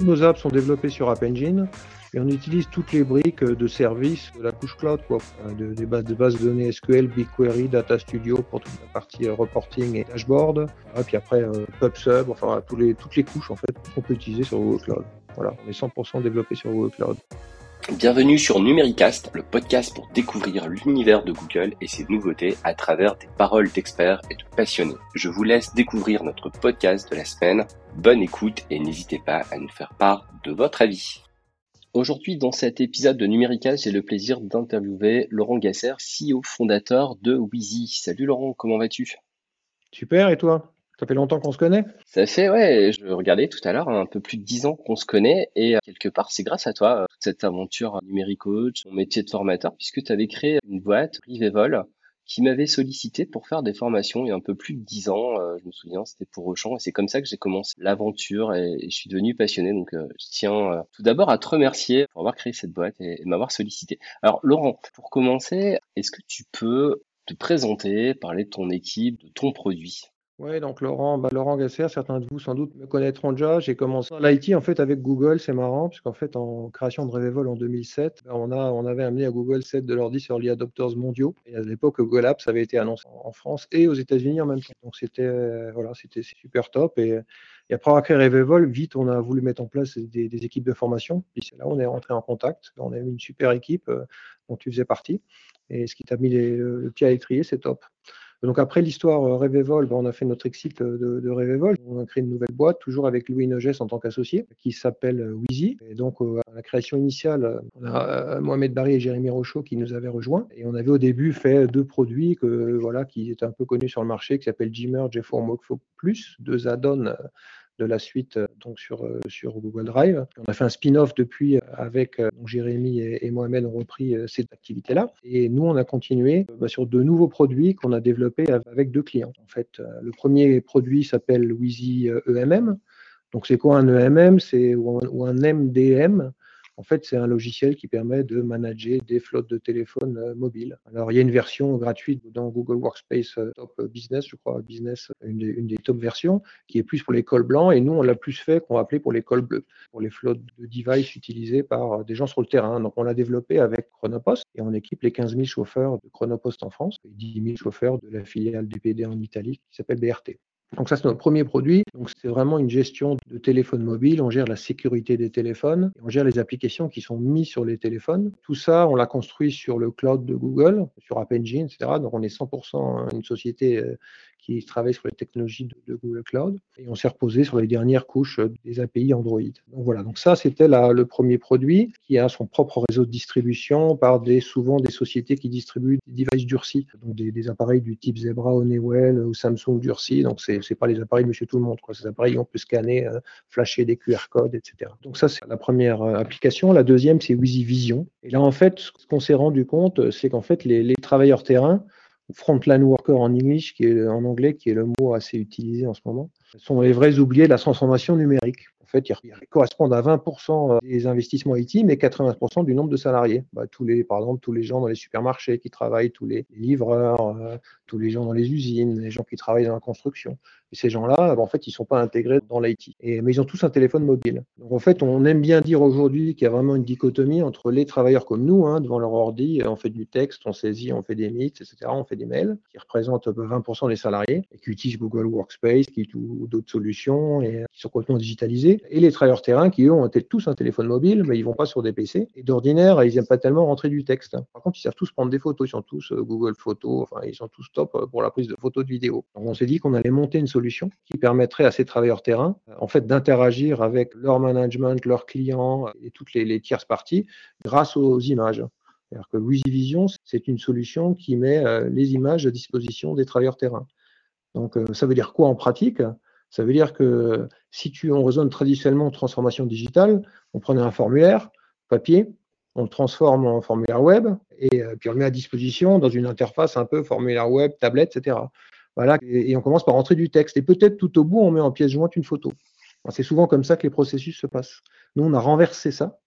Nos apps sont développées sur App Engine et on utilise toutes les briques de services de la couche cloud, de, des bases de données SQL, BigQuery, Data Studio pour toute la partie euh, reporting et dashboard. Et puis après euh, PubSub, enfin toutes les couches en fait qu'on peut utiliser sur Google Cloud. Voilà, on est 100% développé sur Google Cloud. Bienvenue sur Numéricast, le podcast pour découvrir l'univers de Google et ses nouveautés à travers des paroles d'experts et de passionnés. Je vous laisse découvrir notre podcast de la semaine. Bonne écoute et n'hésitez pas à nous faire part de votre avis. Aujourd'hui, dans cet épisode de Numéricast, j'ai le plaisir d'interviewer Laurent Gasser, CEO fondateur de Wheezy. Salut Laurent, comment vas-tu? Super, et toi? Ça fait longtemps qu'on se connaît Ça fait, ouais, je regardais tout à l'heure, un peu plus de dix ans qu'on se connaît, et euh, quelque part, c'est grâce à toi, euh, toute cette aventure numérique coach, ton métier de formateur, puisque tu avais créé une boîte, Rivevol, qui m'avait sollicité pour faire des formations il y a un peu plus de dix ans. Euh, je me souviens, c'était pour Auchan, et c'est comme ça que j'ai commencé l'aventure, et, je suis devenu passionné. Donc, je tiens tout d'abord à te remercier pour avoir créé cette boîte et m'avoir sollicité. Alors, Laurent, pour commencer, est-ce que tu peux te présenter, parler de ton équipe, de ton produit? Oui, donc Laurent, bah, Laurent Gasser, certains de vous sans doute me connaîtront déjà. J'ai commencé l'IT en fait avec Google, c'est marrant, puisqu'en fait en création de Revevol en 2007, bah, on, a, on avait amené à Google 7 de l'ordi sur adopters mondiaux. Et à l'époque, Google Apps avait été annoncé en France et aux États-Unis en même temps. Donc c'était euh, voilà, c'était super top. Et, après avoir créé Revevol, vite on a voulu mettre en place des, équipes de formation. Et c'est là on est rentré en contact. On a eu une super équipe euh, dont tu faisais partie. Et ce qui t'a mis le pied à l'étrier, c'est top. Donc après l'histoire euh, Revevol, ben, on a fait notre exit euh, de, de On a créé une nouvelle boîte, toujours avec Louis Nogès en tant qu'associé, qui s'appelle euh, Wheezy. Et donc à la création initiale, on a Mohamed Barry et Jérémy Rochaud qui nous avaient rejoints. Et on avait au début fait deux produits qui étaient un peu connus sur le marché, qui s'appellent Gmerge et Formworkflow Plus, deux add-ons de la suite euh, donc sur, euh, sur Google Drive. On a fait un spin-off depuis euh, avec Jérémy et, Mohamed ont repris cette activité-là. Et nous, on a continué bah, sur de nouveaux produits qu'on a développés avec deux clients. En fait, le premier produit s'appelle Wheezy EMM. Donc, c'est quoi un EMM C'est ou un MDM en fait, c'est un logiciel qui permet de manager des flottes de téléphones euh, mobiles. Alors, il y a une version gratuite dans Google Workspace euh, Top Business, je crois, Business, une des, top versions, qui est plus pour les cols blancs. Et nous, on l'a plus fait qu'on va appeler pour les cols bleus, pour les flottes de devices utilisées par euh, des gens sur le terrain. Donc, on l'a développé avec Chronopost et on équipe les 15 000 chauffeurs de Chronopost en France et 10 000 chauffeurs de la filiale du PD en Italie qui s'appelle BRT. Donc ça, c'est notre premier produit. Donc c'est vraiment une gestion de téléphone mobile. On gère la sécurité des téléphones, on gère les applications qui sont mises sur les téléphones. Tout ça, on l'a construit sur le cloud de Google, sur App Engine, etc. Donc on est 100% une société euh, qui travaille sur les technologies de, Google Cloud. Et on s'est reposé sur les dernières couches des API Android. Donc voilà, donc ça c'était le premier produit qui a son propre réseau de distribution par des, souvent des sociétés qui distribuent des devices durcis, donc des, appareils du type Zebra, Honeywell ou Samsung durcis. Donc c'est n'est pas les appareils de Monsieur Tout le Monde. Ces appareils on peut scanner, euh, flasher des QR codes, etc. Donc ça c'est la première euh, application. La deuxième c'est Wheezy Vision. Et là en fait ce qu'on s'est rendu compte c'est qu'en fait les, les travailleurs terrain frontline worker en English, qui est en anglais, qui est le mot assez utilisé en ce moment, sont les vrais oubliés de la transformation numérique fait, ils correspondent à 20% euh, des investissements IT, mais 80% du nombre de salariés. Bah, tous les, par exemple, tous les gens dans les supermarchés qui travaillent, tous les livreurs, euh, tous les gens dans les usines, les gens qui travaillent dans la construction. Et ces gens-là, bah, en fait, ils ne sont pas intégrés dans l'IT. Mais ils ont tous un téléphone mobile. Donc, en fait, on aime bien dire aujourd'hui qu'il y a vraiment une dichotomie entre les travailleurs comme nous, hein, devant leur ordi, on fait du texte, on saisit, on fait des meets, etc., on fait des mails, qui représentent 20% des salariés, et qui utilisent Google Workspace, qui ou d'autres solutions, et qui sont complètement digitalisés et les travailleurs terrain qui, eux, ont tous un téléphone mobile, mais ils vont pas sur des PC. Et d'ordinaire, ils n'aiment pas tellement rentrer du texte. Par contre, ils savent tous prendre des photos. Ils sont tous euh, Google Photos. Enfin, ils sont tous top euh, pour la prise de photos de vidéo. Donc, on s'est dit qu'on allait monter une solution qui permettrait à ces travailleurs terrain, euh, en fait, d'interagir avec leur management, leurs clients et toutes les, tierces parties grâce aux images. C'est-à-dire que c'est une solution qui met les images à disposition des travailleurs terrain. Donc, ça veut dire quoi en pratique? Ça veut dire que si tu, on raisonne traditionnellement en transformation digitale, on prenait un formulaire papier, on le transforme en formulaire web et euh, puis on le met à disposition dans une interface un peu formulaire web, tablette, etc. Voilà, et, on commence par rentrer du texte. Et peut-être tout au bout, on met en pièce jointe une photo. C'est souvent comme ça que les processus se passent. Nous, on a renversé ça.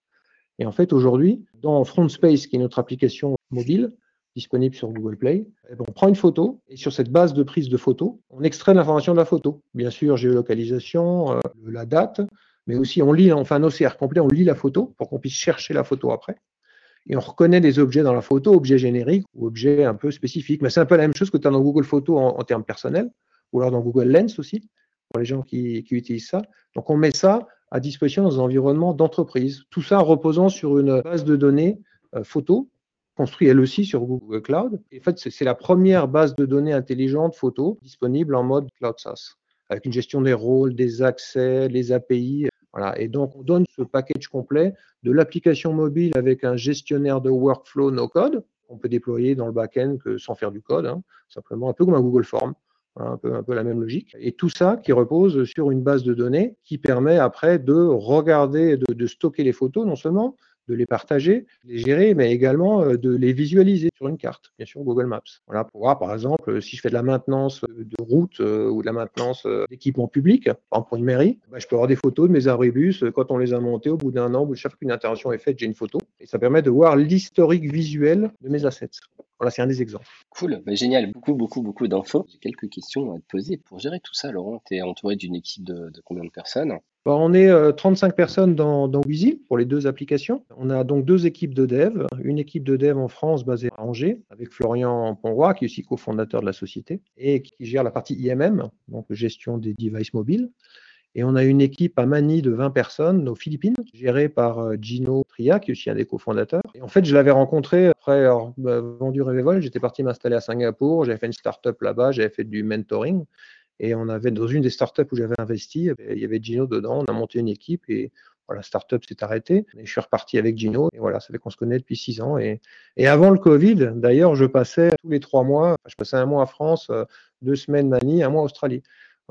Et en fait, aujourd'hui, dans FrontSpace, qui est notre application mobile, disponible sur Google Play. Eh ben, on prend une photo et sur cette base de prise de photo, on extrait l'information de la photo. Bien sûr, géolocalisation, euh, la date, mais aussi on lit, on fait un OCR complet, on lit la photo pour qu'on puisse chercher la photo après. Et on reconnaît des objets dans la photo, objets génériques ou objets un peu spécifiques. Mais c'est un peu la même chose que tu as dans Google Photos en, termes personnels, ou alors dans Google Lens aussi, pour les gens qui, utilisent ça. Donc on met ça à disposition dans un environnement d'entreprise. Tout ça reposant sur une base de données euh, photo construite elle aussi sur Google Cloud. Et en fait, c'est la première base de données intelligente photo disponible en mode Cloud SaaS, avec une gestion des rôles, des accès, les API. Voilà. Et donc, on donne ce package complet de l'application mobile avec un gestionnaire de workflow no code. On peut déployer dans le back-end sans faire du code, hein, simplement un peu comme un Google Form. un, peu, un peu la même logique. Et tout ça qui repose sur une base de données qui permet après de regarder, de, de stocker les photos, non seulement, de les partager, de les gérer, mais également euh, de les visualiser sur une carte, bien sûr Google Maps. Voilà, pour voir par exemple si je fais de la maintenance euh, de route euh, ou de la maintenance d'équipement public, par exemple une mairie, bah, je peux avoir des photos de mes abribus quand on les a montés au bout d'un an, où chaque fois qu'une intervention est faite, j'ai une photo. Et ça permet de voir l'historique visuel de mes assets. Voilà, c'est un des exemples. Cool, bah, génial, beaucoup, beaucoup, beaucoup d'infos. J'ai quelques questions à te poser. Pour gérer tout ça, Laurent, tu es entouré d'une équipe de, combien de personnes? Bah, On est 35 euh, personnes dans, dans pour les deux applications. On a donc deux équipes de dev. Une équipe de dev en France basée à Angers, avec Florian Ponroy, qui est aussi cofondateur de la société, et qui gère la partie IMM, donc gestion des devices mobiles. Et on a une équipe à Manille de 20 personnes aux Philippines, gérée par euh, Gino Tria, qui est aussi un des cofondateurs. En fait, je l'avais rencontré après avoir bah, vendu Revevol. J'étais parti m'installer à Singapour. J'avais fait une start-up là-bas. J'avais fait du mentoring. Et on avait, dans une des startups où j'avais investi, il y avait Gino dedans. On a monté une équipe et voilà, startup s'est arrêtée. Et je suis reparti avec Gino. Et voilà, ça fait qu'on se connaît depuis six ans. Et, avant le Covid, d'ailleurs, je passais tous les trois mois, je passais un mois en France, euh, deux semaines Manille, un mois en Australie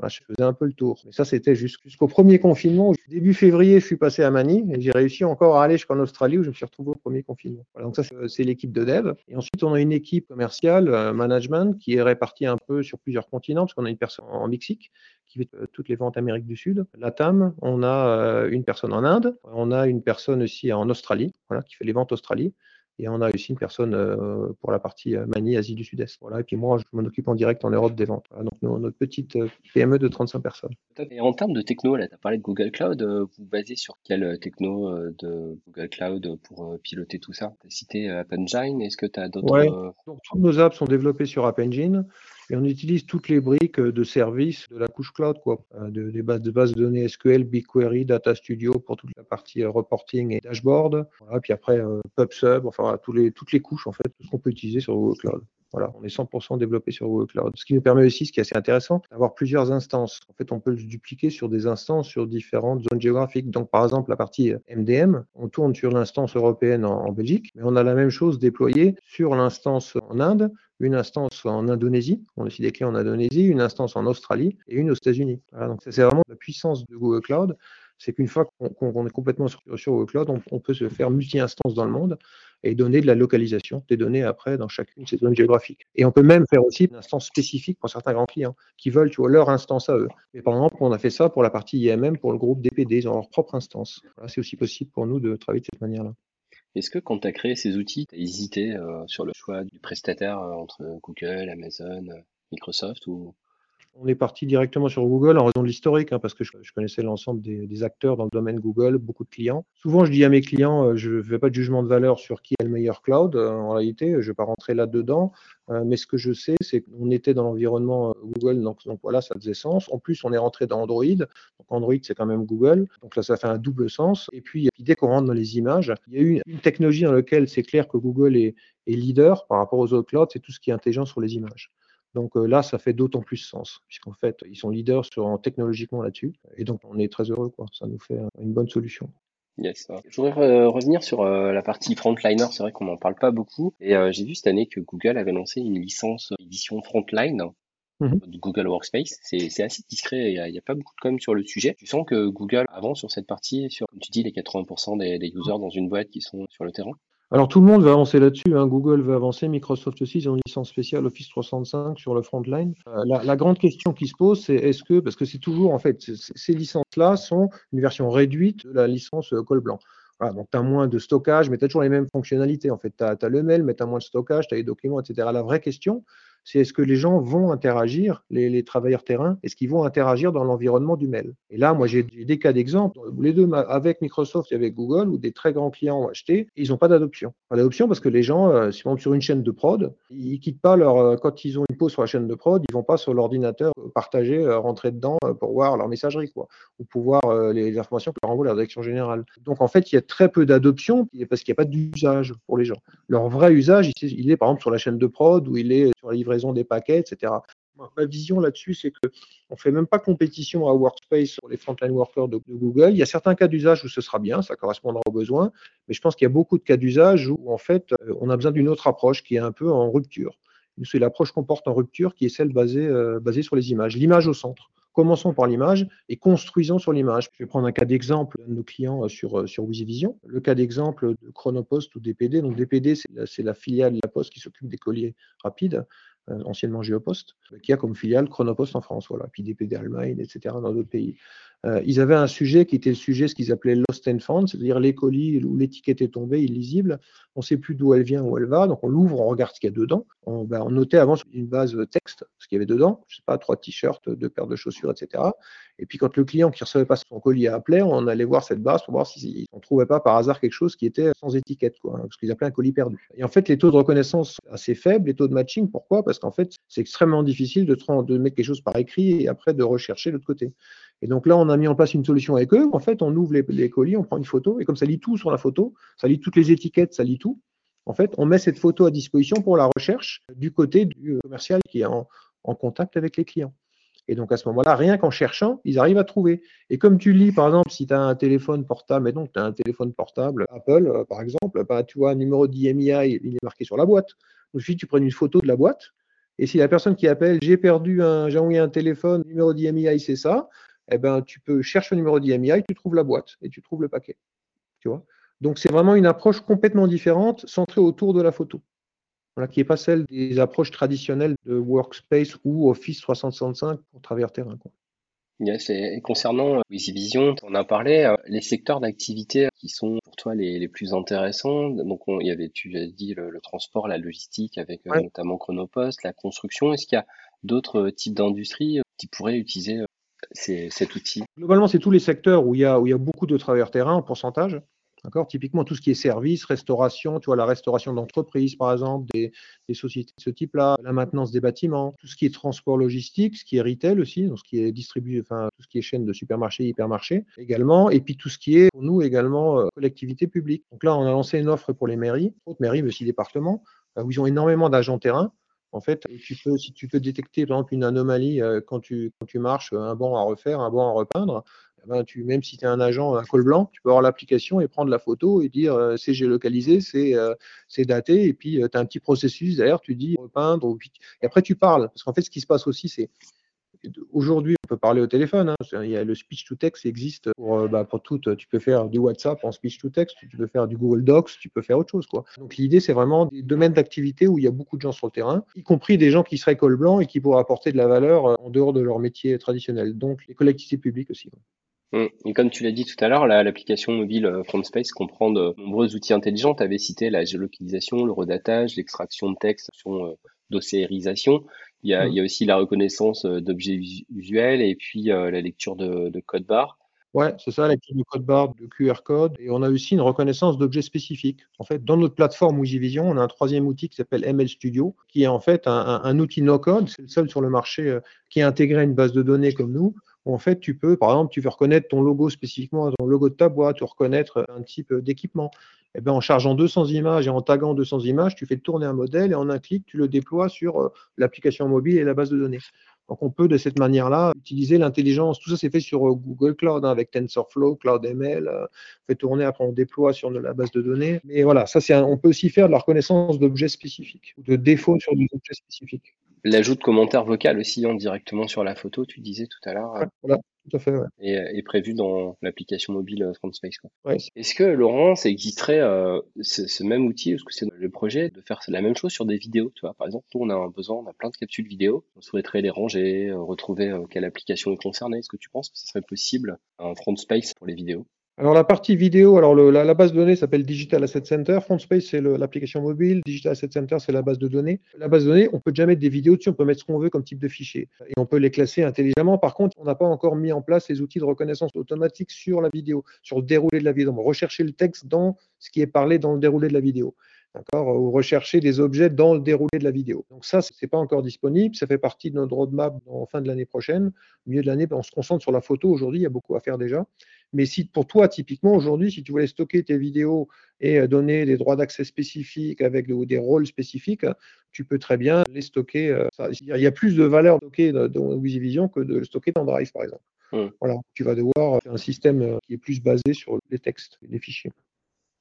je faisais un peu le tour. Mais ça, c'était jusqu'au premier confinement. Début février, je suis passé à Manille et j'ai réussi encore à aller jusqu'en Australie où je me suis retrouvé au premier confinement. donc ça, c'est l'équipe de dev. Et ensuite, on a une équipe commerciale, euh, management, qui est répartie un peu sur plusieurs continents parce qu'on a une personne en Mexique qui fait euh, toutes les ventes Amérique du Sud. La TAM, on a euh, une personne en Inde. On a une personne aussi en Australie, voilà, qui fait les ventes Australie. Et on a aussi une personne euh, pour la partie euh, Mani, Asie du Sud-Est. Voilà. Et puis moi, je m'en occupe en direct en Europe des ventes. donc notre petite euh, PME de 35 personnes. Et en termes de techno, là, tu as parlé de Google Cloud. Vous basez sur quelle techno de Google Cloud pour piloter tout ça? Tu as cité App Engine. Est-ce que tu as d'autres ouais. Donc, Toutes nos apps sont développées sur App Engine. Et on utilise toutes les briques de services de la couche cloud, quoi, de, des bases de, de données SQL, BigQuery, Data Studio pour toute la partie reporting et dashboard. Voilà, puis après PubSub, enfin les, toutes les couches, en fait, tout ce qu'on peut utiliser sur Google Cloud. Voilà, on est 100% développé sur Google Cloud. Ce qui nous permet aussi, ce qui est assez intéressant, d'avoir plusieurs instances. En fait, on peut le dupliquer sur des instances sur différentes zones géographiques. Donc, par exemple, la partie MDM, on tourne sur l'instance européenne en, Belgique, mais on a la même chose déployée sur l'instance en Inde, une instance en Indonésie, on a aussi des clés en Indonésie, une instance en Australie et une aux États-Unis. Donc, c'est vraiment la puissance de Google Cloud c'est qu'une fois qu'on est complètement sur, Google Cloud, on, peut se faire multi-instances dans le monde et donner de la localisation des données après dans chacune de ces zones géographiques. Et on peut même faire aussi une instance spécifique pour certains grands clients qui veulent tu vois, leur instance à eux. Mais par exemple, on a fait ça pour la partie IMM, pour le groupe DPD, ils ont leur propre instance. c'est aussi possible pour nous de travailler de cette manière-là. Est-ce que quand tu as créé ces outils, tu as hésité euh, sur le choix du prestataire euh, entre Google, Amazon, euh, Microsoft ou on est parti directement sur Google en raison de l'historique, hein, parce que je, connaissais l'ensemble des, acteurs dans le domaine Google, beaucoup de clients. Souvent, je dis à mes clients, euh, je ne fais pas de jugement de valeur sur qui est le meilleur cloud. Euh, en réalité, je ne vais pas rentrer là-dedans. Euh, mais ce que je sais, c'est qu'on était dans l'environnement Google, donc, voilà, ça faisait sens. En plus, on est rentré dans Android. Donc Android, c'est quand même Google. Donc là, ça fait un double sens. Et puis, dès qu'on rentre dans les images, il y a eu une, technologie dans laquelle c'est clair que Google est, est leader par rapport aux autres clouds, c'est tout ce qui est intelligent sur les images. Donc euh, là, ça fait d'autant plus sens, puisqu'en fait, ils sont leaders sur, technologiquement là-dessus. Et donc, on est très heureux, quoi. Ça nous fait une bonne solution. Yes. Je voudrais revenir sur euh, la partie Frontliner. C'est vrai qu'on n'en parle pas beaucoup. Et euh, j'ai vu cette année que Google avait lancé une licence édition Frontline mmh du Google Workspace. C'est assez discret. Il n'y a, pas beaucoup de com sur le sujet. Tu sens que Google avance sur cette partie, sur, comme tu dis, les 80% des, des users dans une boîte qui sont sur le terrain? Alors tout le monde va avancer là-dessus, hein. Google va avancer, Microsoft aussi, ils ont une licence spéciale Office 365 sur le frontline. Euh, la, grande question qui se pose, c'est est-ce que, parce que c'est toujours, en fait, ces licences-là sont une version réduite de la licence euh, col blanc. Voilà, donc tu as moins de stockage, mais tu as toujours les mêmes fonctionnalités. En fait, tu as, le mail, mais tu as moins de stockage, tu as les documents, etc. La vraie question, c'est est-ce que les gens vont interagir, les, travailleurs terrain, est-ce qu'ils vont interagir dans l'environnement du mail? Et là, moi, j'ai des cas d'exemple, les deux avec Microsoft et avec Google, où des très grands clients ont acheté, et ils n'ont pas d'adoption. Pas d'adoption parce que les gens, euh, si on sur une chaîne de prod, ils quittent pas leur, euh, quand ils ont une pause sur la chaîne de prod, ils vont pas sur l'ordinateur partager, rentrer dedans pour voir leur messagerie, quoi, ou pour voir les, informations que leur envoie la direction générale. Donc, en fait, il y a très peu d'adoption parce qu'il n'y a pas d'usage pour les gens. Leur vrai usage, il est par exemple sur la chaîne de prod, ou il est sur la livraison des paquets, etc. Ma vision là-dessus, c'est qu'on ne fait même pas compétition à Workspace pour les frontline workers de, Google. Il y a certains cas d'usage où ce sera bien, ça correspondra aux besoins, mais je pense qu'il y a beaucoup de cas d'usage où, en fait, euh, on a besoin d'une autre approche qui est un peu en rupture. C'est l'approche qu'on porte en rupture qui est celle basée, euh, sur les images. L'image au centre. Commençons par l'image et construisons sur l'image. Je vais prendre un cas d'exemple de nos clients euh, sur, sur Vision. Le cas d'exemple de Chronopost ou DPD. Donc DPD, c'est la, filiale de la Poste qui s'occupe des colliers rapides. Euh, anciennement Geopost, qui a comme filiale Chronopost en France, voilà, puis DPD Allemagne, etc., dans d'autres pays. Euh, ils avaient un sujet qui était le sujet, ce qu'ils appelaient lost and found, c'est-à-dire les colis où l'étiquette est tombée, illisible, on ne sait plus d'où elle vient, où elle va, donc on l'ouvre, on regarde ce qu'il y a dedans. On, ben, notait avant sur une base texte ce qu'il y avait dedans, je sais pas, trois t-shirts, deux paires de chaussures, etc. Et puis quand le client qui recevait pas son colis appelait, on allait voir cette base pour voir si on trouvait pas par hasard quelque chose qui était sans étiquette, quoi, hein, ce qu'ils appelaient un colis perdu. Et en fait, les taux de reconnaissance sont assez faibles, les taux de matching, pourquoi? Parce qu'en fait, c'est extrêmement difficile de, de mettre quelque chose par écrit et après de rechercher de l'autre côté. Et donc là, on a mis en place une solution avec eux. En fait, on ouvre les, colis, on prend une photo, et comme ça lit tout sur la photo, ça lit toutes les étiquettes, ça lit tout. En fait, on met cette photo à disposition pour la recherche du côté du commercial qui est en, contact avec les clients. Et donc à ce moment-là, rien qu'en cherchant, ils arrivent à trouver. Et comme tu lis, par exemple, si tu as un téléphone portable, mais donc tu as un téléphone portable Apple, euh, par exemple, bah, tu vois numéro d'IMEI, il est marqué sur la boîte. Donc, si tu prends une photo de la boîte, et si la personne qui appelle, j'ai perdu un, j'ai envoyé un téléphone, numéro d'IMEI, c'est ça, eh ben, tu peux chercher le numéro d'IMEI, tu trouves la boîte et tu trouves le paquet. Tu vois? Donc, c'est vraiment une approche complètement différente, centrée autour de la photo. Voilà, qui n'est pas celle des approches traditionnelles de Workspace ou Office 365 pour travers terrain. Quoi. Yes, et concernant Vision, on a parlé, euh, les secteurs d'activité qui sont pour toi les, plus intéressants. Donc, il y avait, tu as dit, le, transport, la logistique, avec euh, notamment Chronopost, la construction. Est-ce qu'il y a d'autres types d'industries qui pourraient utiliser cet outil Globalement, c'est tous les secteurs où il, y a, où il y a beaucoup de travailleurs terrain en pourcentage. Typiquement, tout ce qui est service, restauration, tu vois, la restauration d'entreprise, par exemple, des, sociétés de ce type-là, la maintenance des bâtiments, tout ce qui est transport logistique, ce qui est retail aussi, donc ce qui est distribué, enfin, tout ce qui est chaîne de supermarchés, hypermarchés également, et puis tout ce qui est, pour nous également, euh, collectivité publique. Donc là, on a lancé une offre pour les mairies, autres mairies, mais aussi départements, euh, où ils ont énormément d'agents terrain en fait, si tu peux détecter par exemple une anomalie euh, quand, tu, quand tu marches, un banc à refaire, un banc à repeindre, eh ben, même si tu es un agent, un col blanc, tu peux avoir l'application et prendre la photo et dire euh, c'est géolocalisé, euh, c'est daté, et puis tu as un petit processus derrière, tu dis repeindre, et après tu parles. Parce qu'en fait, ce qui se passe aussi, c'est Aujourd'hui, on peut parler au téléphone. Hein. Il y a le speech to text existe pour, euh, bah, tout. Tu peux faire du WhatsApp en speech to text, tu peux faire du Google Docs, tu peux faire autre chose. Donc l'idée, c'est vraiment des domaines d'activité où il y a beaucoup de gens sur le terrain, y compris des gens qui seraient col blanc et qui pourraient apporter de la valeur euh, en dehors de leur métier traditionnel. Donc les collectivités publiques aussi. Mmh. Et comme tu l'as dit tout à l'heure, l'application mobile euh, FrontSpace comprend de nombreux outils intelligents. Tu avais cité la géolocalisation, le redatage, l'extraction de texte, d'ossérisation. Il y, a, il y a aussi la reconnaissance euh, d'objets visuels et puis euh, la lecture de, de code barre. Ouais, c'est ça, la lecture de code barre, de QR code. Et on a aussi une reconnaissance d'objets spécifiques. En fait, dans notre plateforme Vision, on a un troisième outil qui s'appelle ML Studio, qui est en fait un, un, outil no-code. C'est le seul sur le marché euh, qui a intégré une base de données comme nous. Où en fait, tu peux, par exemple, tu veux reconnaître ton logo spécifiquement, ton logo de ta boîte, ou reconnaître un type d'équipement. Eh ben, en chargeant 200 images et en taguant 200 images, tu fais tourner un modèle et en un clic, tu le déploies sur euh, l'application mobile et la base de données. Donc, on peut de cette manière-là utiliser l'intelligence. Tout ça, c'est fait sur euh, Google Cloud hein, avec TensorFlow, CloudML. Euh, on fait tourner, après on déploie sur la base de données. Mais voilà, ça, c'est on peut aussi faire de la reconnaissance d'objets spécifiques de défauts sur des objets spécifiques. L'ajout de commentaires vocaux aussi hein, directement sur la photo, tu disais tout à l'heure. voilà, tout à fait. Ouais. Et est prévu dans l'application mobile euh, FrontSpace. Ouais. Est-ce que Laurent, ça existerait euh, ce, ce, même outil, est-ce que c'est le projet de faire la même chose sur des vidéos Tu vois, par exemple, nous on a un besoin, on a plein de capsules vidéo, on souhaiterait les ranger, euh, retrouver quelle application est concernée. Est-ce que tu penses que ce serait possible un FrontSpace pour les vidéos? Alors la partie vidéo, alors la, base de données s'appelle Digital Asset Center. FrontSpace, c'est l'application mobile. Digital Asset Center, c'est la base de données. La base de données, on peut déjà mettre des vidéos dessus, on peut mettre ce qu'on veut comme type de fichier. Et on peut les classer intelligemment. Par contre, on n'a pas encore mis en place les outils de reconnaissance automatique sur la vidéo, sur le déroulé de la vidéo. On rechercher le texte dans ce qui est parlé dans le déroulé de la vidéo d'accord, ou rechercher des objets dans le déroulé de la vidéo. Donc ça, ce n'est pas encore disponible, ça fait partie de notre roadmap en fin de l'année prochaine. Au milieu de l'année, on se concentre sur la photo aujourd'hui, il y a beaucoup à faire déjà. Mais si pour toi, typiquement, aujourd'hui, si tu voulais stocker tes vidéos et euh, donner des droits d'accès spécifiques avec des rôles spécifiques, tu peux très bien les stocker. Euh, il y a plus de valeur stockée dans WYSIVISION que de le stocker dans Drive, par exemple. Mmh. Voilà, tu vas devoir faire un système euh, qui est plus basé sur les textes, les fichiers.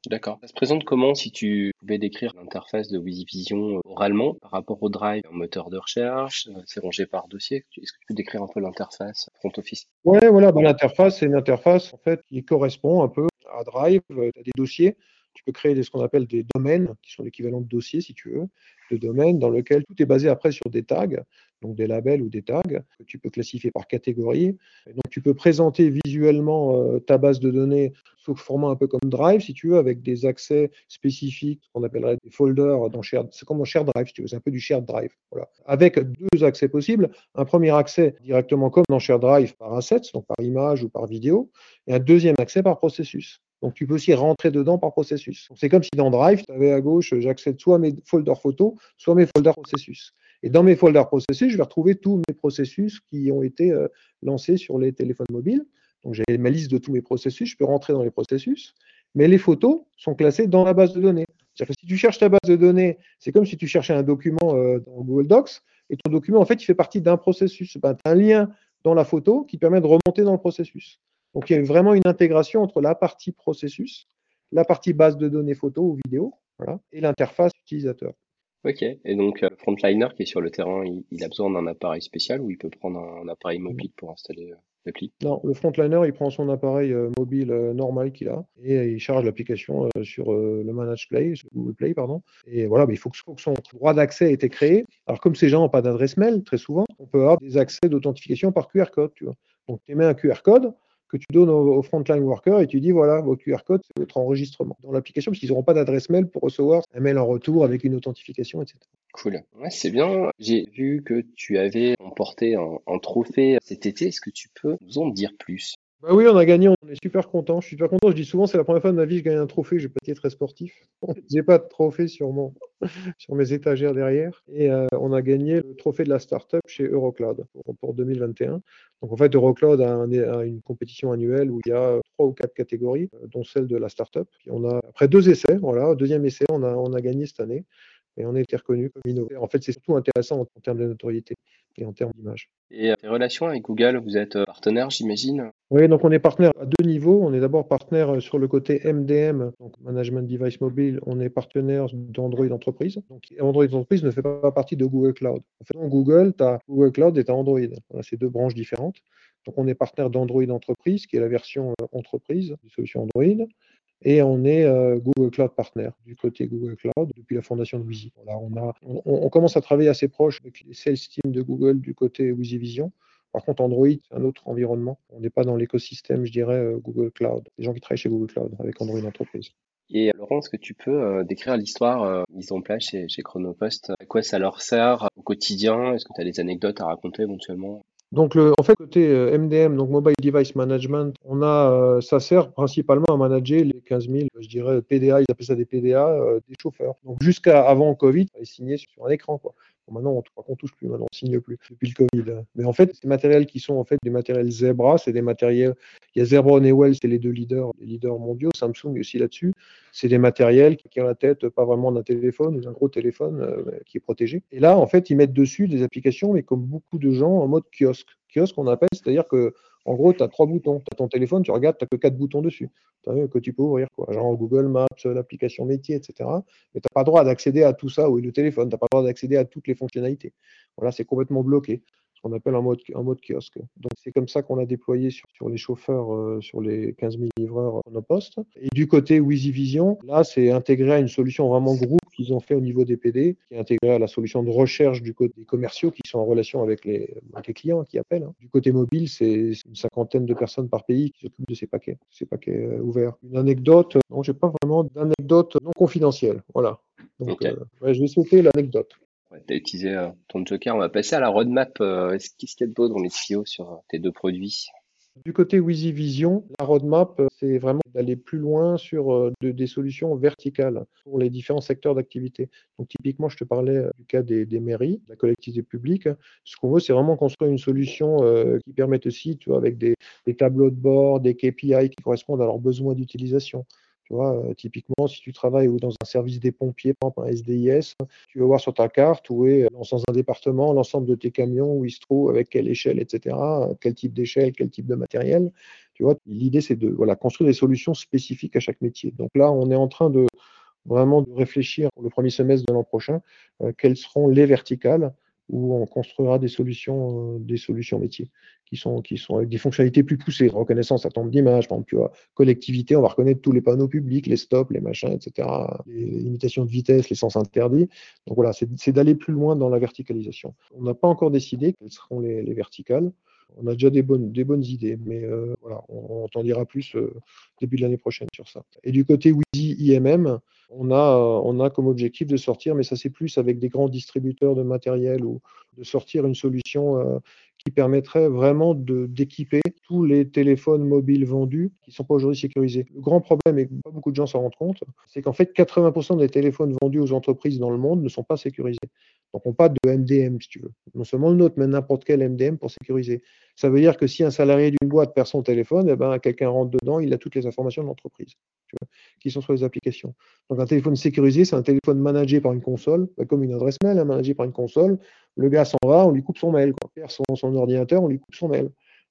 D'accord. Ça se présente comment si tu pouvais décrire l'interface de WYSIVISION oralement par rapport au Drive, un moteur de recherche, euh, c'est rangé par dossier. Est-ce que tu peux décrire un peu l'interface front office? Ouais, voilà, bah, l'interface, c'est une interface en fait qui correspond un peu à Drive, euh, as des dossiers. Tu peux créer ce qu'on appelle des domaines, qui sont l'équivalent de dossiers si tu veux, de domaines dans lequel tout est basé après sur des tags donc des labels ou des tags que tu peux classifier par catégorie. donc tu peux présenter visuellement euh, ta base de données sous format un peu comme Drive, si tu veux, avec des accès spécifiques, qu'on appellerait des folders dans Shared. C'est comme un Shared Drive, si tu veux, c'est un peu du Shared Drive. Voilà. Avec deux accès possibles. Un premier accès directement comme dans Shared Drive par assets, donc par image ou par vidéo, et un deuxième accès par processus. Donc, tu peux aussi rentrer dedans par processus. C'est comme si dans Drive, tu avais à gauche, j'accède soit mes folders photos, soit mes folders processus. Et dans mes folders processus, je vais retrouver tous mes processus qui ont été euh, lancés sur les téléphones mobiles. Donc, j'ai ma liste de tous mes processus, je peux rentrer dans les processus, mais les photos sont classées dans la base de données. C'est-à-dire que si tu cherches ta base de données, c'est comme si tu cherchais un document euh, dans Google Docs, et ton document, en fait, il fait partie d'un processus. Ben, tu as un lien dans la photo qui permet de remonter dans le processus. Donc, il y a vraiment une intégration entre la partie processus, la partie base de données photo ou vidéo, et l'interface utilisateur. Ok, et donc euh, frontliner qui est sur le terrain, il, a besoin d'un appareil spécial ou il peut prendre un, appareil mobile pour installer euh, Non, le frontliner, il prend son appareil euh, mobile normal qu'il a et il charge l'application sur le Manage Play, Google Play, pardon. Et voilà, mais il faut que, son droit d'accès ait été créé. Alors comme ces gens n'ont pas d'adresse mail, très souvent, on peut avoir des accès d'authentification par QR code, tu vois. Donc tu émets un QR code, que tu donnes au, frontline worker et tu dis voilà, votre QR code, c'est votre enregistrement dans l'application, parce qu'ils n'auront pas d'adresse mail pour recevoir un mail en retour avec une authentification, etc. Cool. Ouais, c'est bien. J'ai vu que tu avais emporté un trophée cet été. Est-ce que tu peux nous en dire plus? Bah oui, on a gagné, on est super content. Je suis super content. Je dis souvent, c'est la première fois de ma vie que je gagne un trophée. Je n'ai pas été très sportif. J'ai pas de trophée sur, mes étagères derrière. Et euh, on a gagné le trophée de la startup chez Eurocloud pour, 2021. Donc en fait, Eurocloud a, une compétition annuelle où il y a trois ou quatre catégories, euh, dont celle de la startup. on a après deux essais, voilà, deuxième essai, on a, on a gagné cette année et on a été reconnu comme innovateur. En fait, c'est surtout intéressant en, termes de notoriété et en termes d'image. Et tes relations avec Google, vous êtes euh, partenaire, j'imagine? Oui, donc on est partenaire à deux niveaux. On est d'abord partenaire euh, sur le côté MDM, donc Management Device Mobile. On est partenaire d'Android Entreprise. Donc Android Entreprise ne fait pas partie de Google Cloud. En fait, dans Google, tu as Google Cloud et tu as Android. Voilà, c'est deux branches différentes. Donc on est partenaire d'Android Entreprise, qui est la version euh, entreprise des solutions Android. Et on est euh, Google Cloud Partner du côté Google Cloud depuis la fondation de Wizy. on, commence à travailler assez proche avec les sales teams de Google du côté Wizy Vision. Par contre, Android, c'est un autre environnement. On n'est pas dans l'écosystème, je dirais, euh, Google Cloud. Les gens qui travaillent chez Google Cloud avec Android Entreprise. Et Laurent, est-ce que tu peux euh, décrire l'histoire mise en place chez, chez Chronopost? À quoi ça leur sert au quotidien? Est-ce que tu as des anecdotes à raconter éventuellement? Donc, le, en fait, côté MDM, euh, donc Mobile Device Management, on a, euh, ça sert principalement à manager les 15 000, je dirais, PDA, ils appellent ça des PDA, euh, des chauffeurs. Donc, jusqu'à avant Covid, ils signaient sur un écran, quoi maintenant, on ne touche plus, maintenant, on signe plus depuis le Covid. Mais en fait, ces matériels qui sont en fait des matériels Zebra, c'est des matériels. Il y a Zebra et Well, c'est les deux leaders, les leaders mondiaux. Samsung aussi là-dessus. C'est des matériels qui ont la tête pas vraiment d'un téléphone ou d'un gros téléphone euh, qui est protégé. Et là, en fait, ils mettent dessus des applications, mais comme beaucoup de gens, en mode kiosque. Kiosque, on appelle, c'est-à-dire que en gros, tu as trois boutons. Tu as ton téléphone, tu regardes, tu n'as que quatre boutons dessus. que tu peux ouvrir, quoi. Genre Google Maps, l'application métier, etc. Mais tu n'as pas droit d'accéder à tout ça, ou le téléphone, tu n'as pas droit d'accéder à toutes les fonctionnalités. Voilà, c'est complètement bloqué ce qu'on appelle un mode, un kiosque. Donc c'est comme ça qu'on a déployé sur, les chauffeurs, euh, sur les 15 000 livreurs en poste. Et du côté Vision, là c'est intégré à une solution vraiment groupe qu'ils ont fait au niveau des PD, qui est intégré à la solution de recherche du côté des commerciaux qui sont en relation avec les, clients qui appellent. Hein. Du côté mobile, c'est une cinquantaine de personnes par pays qui s'occupent de ces paquets, ces paquets euh, ouverts. Une anecdote, non, j'ai pas vraiment d'anecdote non confidentielle. Voilà. Donc, euh, je vais sauter l'anecdote. tu as utilisé ton joker. On va passer à la roadmap. Qu'est-ce qu'il y a de beau dans les tuyaux sur tes deux produits? Du côté Wheezy Vision, la roadmap, euh, c'est vraiment d'aller plus loin sur euh, des solutions verticales pour les différents secteurs d'activité. Donc typiquement, je te parlais euh, du cas des, mairies, de la collectivité publique. Ce qu'on veut, c'est vraiment construire une solution qui permette aussi, tu vois, avec des, des tableaux de bord, des KPI qui correspondent à leurs besoins d'utilisation. Tu vois, euh, typiquement, si tu travailles dans un service des pompiers, par exemple un SDIS, tu vas voir sur ta carte où est, dans un département, l'ensemble de tes camions, où ils se trouvent, avec quelle échelle, etc., quel type d'échelle, quel type de matériel. Tu vois, l'idée, c'est de construire des solutions spécifiques à chaque métier. Donc là, on est en train de vraiment réfléchir pour le premier semestre de l'an prochain, euh, quelles seront les verticales où on construira des solutions, euh, des solutions métiers qui sont, qui sont avec des fonctionnalités plus poussées, reconnaissance à temps d'image, par exemple, tu vois, collectivité, on va reconnaître tous les panneaux publics, les stops, les machins, etc., les limitations de vitesse, les sens interdits. Donc voilà, c'est d'aller plus loin dans la verticalisation. On n'a pas encore décidé quelles seront les, les verticales. On a déjà des bonnes, des bonnes idées, mais euh, voilà, on, on t'en dira plus euh, début de l'année prochaine sur ça. Et du côté Wheezy IMM, on a, on a comme objectif de sortir, mais ça c'est plus avec des grands distributeurs de matériel ou de sortir une solution euh, qui permettrait vraiment d'équiper tous les téléphones mobiles vendus qui ne sont pas aujourd'hui sécurisés. Le grand problème, et pas beaucoup de gens s'en rendent compte, c'est qu'en fait 80% des téléphones vendus aux entreprises dans le monde ne sont pas sécurisés. Donc on parle de MDM, si tu veux. Non seulement le nôtre, mais n'importe quel MDM pour sécuriser. Ça veut dire que si un salarié d'une boîte perd son téléphone, eh ben, quelqu'un rentre dedans, il a toutes les informations de l'entreprise qui sont sur les applications. Donc un téléphone sécurisé, c'est un téléphone managé par une console, bah, comme une adresse mail, hein, managé par une console. Le gars s'en va, on lui coupe son mail. Quand il perd son, ordinateur, on lui coupe son mail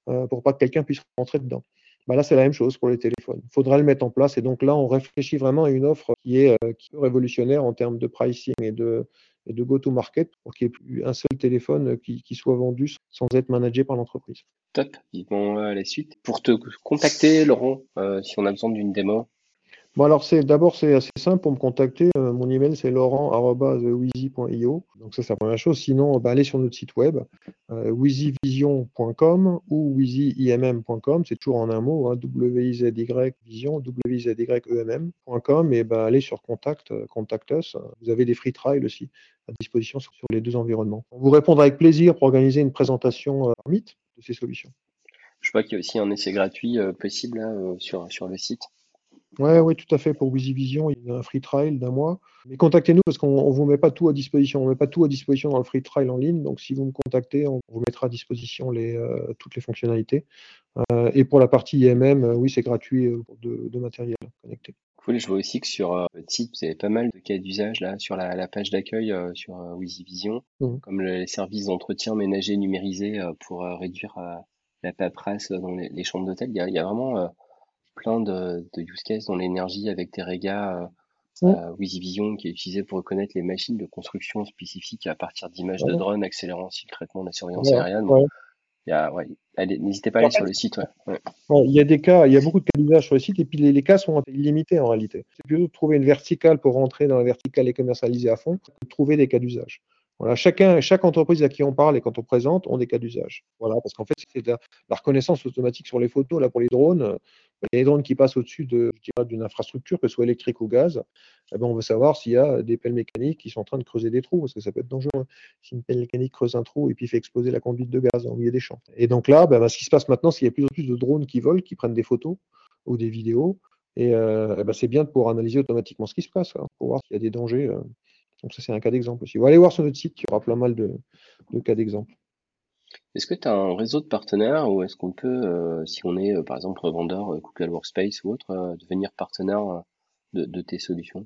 euh, pour pas que quelqu'un puisse rentrer dedans. Bah là, c'est la même chose pour les téléphones. Il faudra le mettre en place. Et donc là, on réfléchit vraiment à une offre qui est, euh, révolutionnaire en termes de pricing et de, de go-to-market pour qu'il n'y ait plus un seul téléphone qui, soit vendu sans être managé par l'entreprise. Top. Vivons euh, la suite. Pour te contacter, Laurent, euh, si on a besoin d'une démo, Bon, alors, c'est d'abord, c'est assez simple pour me contacter. Euh, mon email, c'est laurent.wizy.io. Donc, ça, c'est la première chose. Sinon, bah, allez sur notre site web, euh, ou wizy.imm.com. C'est toujours en un mot, hein, W-I-Z-Y vision, W-I-Z-Y-E-M-M.com. Et bah, allez sur contact, euh, contact us. Vous avez des free trials aussi à disposition sur, les deux environnements. On vous répondra avec plaisir pour organiser une présentation euh, mythe de ces solutions. Je vois qu'il y a aussi un essai gratuit possible sur, sur le site. Oui, ouais, tout à fait. Pour Vision, il y a un free trial d'un mois. Mais contactez-nous parce qu'on ne vous met pas tout à disposition. On ne met pas tout à disposition dans le free trial en ligne. Donc, si vous me contactez, on vous mettra à disposition les, euh, toutes les fonctionnalités. Euh, et pour la partie IMM, euh, oui, c'est gratuit de, matériel connecté. Cool. Je vois aussi que sur le site, vous avez pas mal de cas d'usage là sur la, page d'accueil sur WiziVision, mmh. comme les services d'entretien ménager numérisé pour réduire la paperasse dans les, chambres d'hôtel. Il, il y a, vraiment plein de, de use cases dans l'énergie avec Terega, euh, euh, Vision qui est utilisé pour reconnaître les machines de construction spécifiques à partir d'images de drone, accélérant aussi le traitement de la surveillance aérienne. Ouais, n'hésitez pas à aller sur le site. Ouais. il y a des cas, il y a beaucoup de cas d'usage sur le site et puis les, cas sont illimités en réalité. C'est plutôt de trouver une verticale pour rentrer dans la verticale et commercialiser à fond que de trouver des cas d'usage. Voilà, chacun, chaque entreprise à qui on parle et quand on présente ont des cas d'usage. Voilà, parce qu'en fait, c'est la, reconnaissance automatique sur les photos. Là, pour les drones, euh, les drones qui passent au-dessus de, d'une infrastructure, que ce soit électrique ou gaz, eh ben, on veut savoir s'il y a des pelles mécaniques qui sont en train de creuser des trous, parce que ça peut être dangereux. Si une pelle mécanique creuse un trou et puis fait exploser la conduite de gaz au milieu des champs. Et donc là, ben, ben, ce qui se passe maintenant, c'est qu'il y a plus en plus de drones qui volent, qui prennent des photos ou des vidéos. Et euh, eh c'est bien pouvoir analyser automatiquement ce qui se passe, hein, pour voir s'il y a des dangers. Euh, donc ça, c'est un cas d'exemple aussi. Vous allez voir sur notre site, il y aura plein mal de, cas d'exemple. Est-ce que tu as un réseau de partenaires ou est-ce qu'on peut, euh, si on est euh, par exemple revendeur euh, Google Workspace ou autre, devenir partenaire de, tes solutions?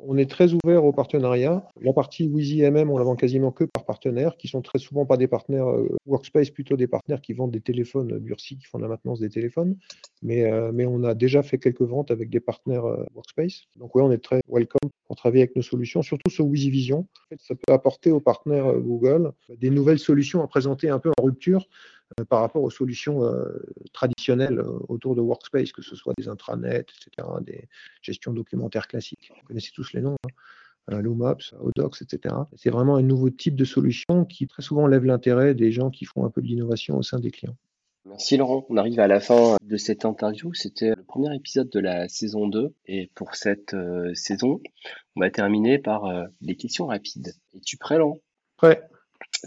On est très ouvert aux partenariats. La partie Wheezy MM, on la vend quasiment que par partenaires, qui sont très souvent pas des partenaires euh, Workspace, plutôt des partenaires qui vendent des téléphones Bursi, qui font la maintenance des téléphones. Mais, euh, mais on a déjà fait quelques ventes avec des partenaires euh, Workspace. Donc oui, on est très welcome pour travailler avec nos solutions, surtout sur Wheezy Vision. Ça peut apporter aux partenaires Google des nouvelles solutions à présenter un peu en rupture euh, par rapport aux solutions euh, traditionnelles euh, autour de Workspace, que ce soit des intranets, etc., des gestions documentaires classiques. Vous connaissez tous les noms. Hein. Loomaps, Odox, etc. C'est vraiment un nouveau type de solution qui très souvent lève l'intérêt des gens qui font un peu d'innovation au sein des clients. Merci Laurent. On arrive à la fin de cette interview. C'était le premier épisode de la saison 2. Et pour cette euh, saison, on va terminer par euh, les questions rapides. Es-tu prêt Laurent? Prêt.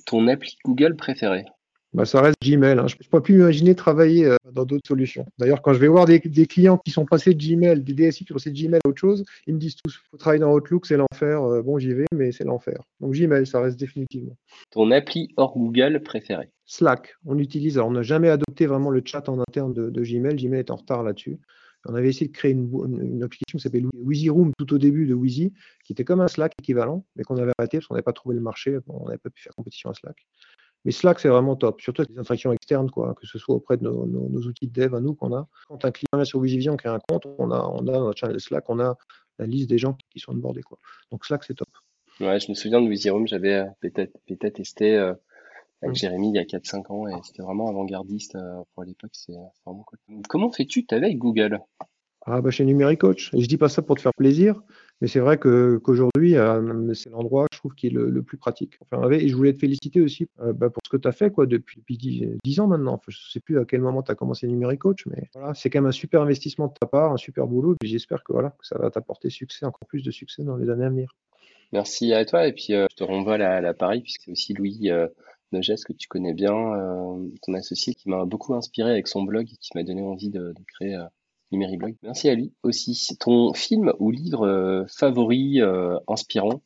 Ton appli Google préférée bah, ça reste Gmail. Hein. Je ne peux plus imaginer travailler euh, dans d'autres solutions. D'ailleurs, quand je vais voir des, clients qui sont passés de Gmail, des DSI qui sont passés de Gmail à autre chose, ils me disent tous, il faut travailler dans Outlook, c'est l'enfer. Euh, bon, j'y vais, mais c'est l'enfer. Donc Gmail, ça reste définitivement. Ton appli hors Google préféré Slack. On utilise, alors on n'a jamais adopté vraiment le chat en interne de, Gmail. Gmail est en retard là-dessus. On avait essayé de créer une, application qui s'appelle Wheezy Room tout au début de Wheezy, qui était comme un Slack équivalent, mais qu'on avait arrêté parce qu'on n'avait pas trouvé le marché, on n'avait pas pu faire compétition à Slack. Mais Slack, c'est vraiment top, surtout avec les interactions externes, quoi, que ce soit auprès de nos, outils de dev à nous qu'on a. Quand un client vient sur Vision qui a un compte, on a, on a notre channel Slack, on a la liste des gens qui sont onboardés. Quoi. Donc Slack, c'est top. Ouais, je me souviens de Wiziroom, j'avais euh, peut-être peut testé euh, avec mm. Jérémy il y a 4-5 ans et c'était vraiment avant-gardiste euh, pour l'époque, c'est vraiment cool. Comment fais-tu avec Google? Ah bah chez Numérique Coach. Et je dis pas ça pour te faire plaisir, mais c'est vrai que qu'aujourd'hui, euh, c'est l'endroit je trouve qui est le, plus pratique. Enfin, et je voulais te féliciter aussi euh, bah, pour ce que tu as fait quoi, depuis, 10, ans maintenant. je ne sais plus à quel moment tu as commencé Numérique Coach, mais voilà, c'est quand même un super investissement de ta part, un super boulot. Et j'espère que, voilà, que ça va t'apporter succès, encore plus de succès dans les années à venir. Merci à toi. Et puis, euh, je te renvoie à l'appareil, puisque c'est aussi Louis Nogès que tu connais bien, ton associé, qui m'a beaucoup inspiré avec son blog et qui m'a donné envie de créer Merci à lui aussi. Ton film ou livre euh, favori euh, inspirant?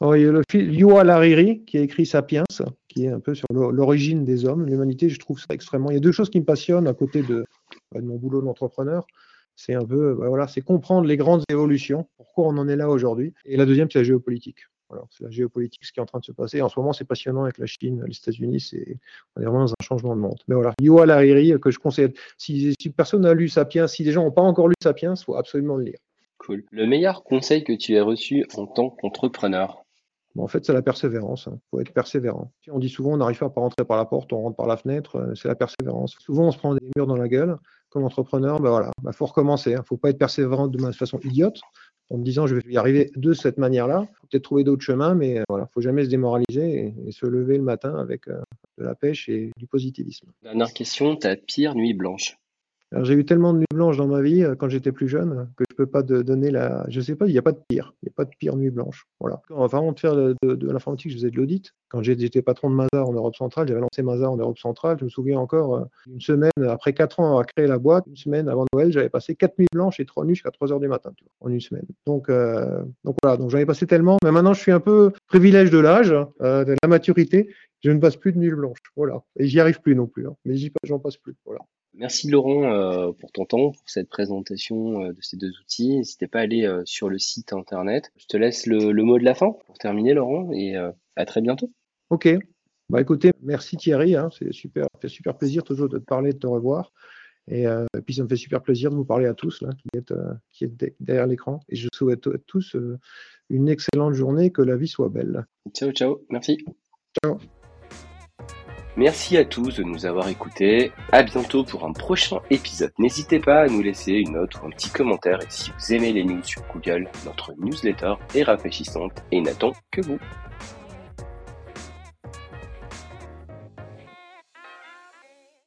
Oh, Il y a le film Yuval Lariri qui a écrit Sapiens, qui est un peu sur l'origine des hommes, l'humanité. Je trouve ça extrêmement. Il y a deux choses qui me passionnent à côté de, bah, mon boulot d'entrepreneur. C'est un peu, bah, voilà, c'est comprendre les grandes évolutions, pourquoi on en est là aujourd'hui? Et la deuxième, c'est la géopolitique c'est la géopolitique, ce qui est en train de se passer. En ce moment, c'est passionnant avec la Chine, les États-Unis, c'est on est vraiment dans un changement de monde. Mais voilà, Yuval Hariri, que je conseille. Si, personne n'a lu Sapiens, si des gens n'ont pas encore lu Sapiens, il faut absolument le lire. Cool. Le meilleur conseil que tu aies reçu en tant qu'entrepreneur? En fait, c'est la persévérance. Il hein. faut être persévérant. On dit souvent, on n'arrive pas à rentrer par la porte, on rentre par la fenêtre. Euh, c'est la persévérance. Souvent, on se prend des murs dans la gueule. Comme entrepreneur, ben voilà, bah, faut recommencer. Il hein. ne faut pas être persévérant de façon idiote en me disant je vais y arriver de cette manière-là. Peut-être trouver d'autres chemins, mais euh, voilà, faut jamais se démoraliser et, se lever le matin avec euh, de la pêche et du positivisme. Dernière question, ta pire nuit blanche? J'ai eu tellement de nuits blanches dans ma vie euh, quand j'étais plus jeune que je peux pas donner la. Je sais pas, il n'y a pas de pire. Il n'y a pas de pire nuit blanche. Voilà. Avant de faire de, l'informatique, je faisais de l'audit. Quand j'étais patron de Mazar en Europe centrale, j'avais lancé Mazar en Europe centrale. Je me souviens encore, euh, une semaine après quatre ans à créer la boîte, une semaine avant Noël, j'avais passé quatre nuits blanches et trois nuits jusqu'à 3 heures du matin, en une semaine. Donc, euh, donc voilà, donc j'avais passé tellement. Mais maintenant, je suis un peu privilège de l'âge, de la maturité. Je ne passe plus de nuit blanche. Voilà. Et j'y arrive plus non plus. Hein. Mais j'en passe plus. Voilà. Merci Laurent euh, pour ton temps, pour cette présentation euh, de ces deux outils. N'hésitez pas à aller euh, sur le site internet. Je te laisse le, mot de la fin pour terminer Laurent et à très bientôt. Ok. Bah écoutez, merci Thierry, hein. c'est super, ça fait super plaisir toujours de te parler, de te revoir. Et, puis ça me fait super plaisir de vous parler à tous là, qui êtes, qui êtes derrière l'écran. Et je souhaite à tous une excellente journée, que la vie soit belle. Ciao, ciao, merci. Ciao. Merci à tous de nous avoir écoutés. À bientôt pour un prochain épisode. N'hésitez pas à nous laisser une note ou un petit commentaire. Et si vous aimez les news sur Google, notre newsletter est rafraîchissante et n'attend que vous.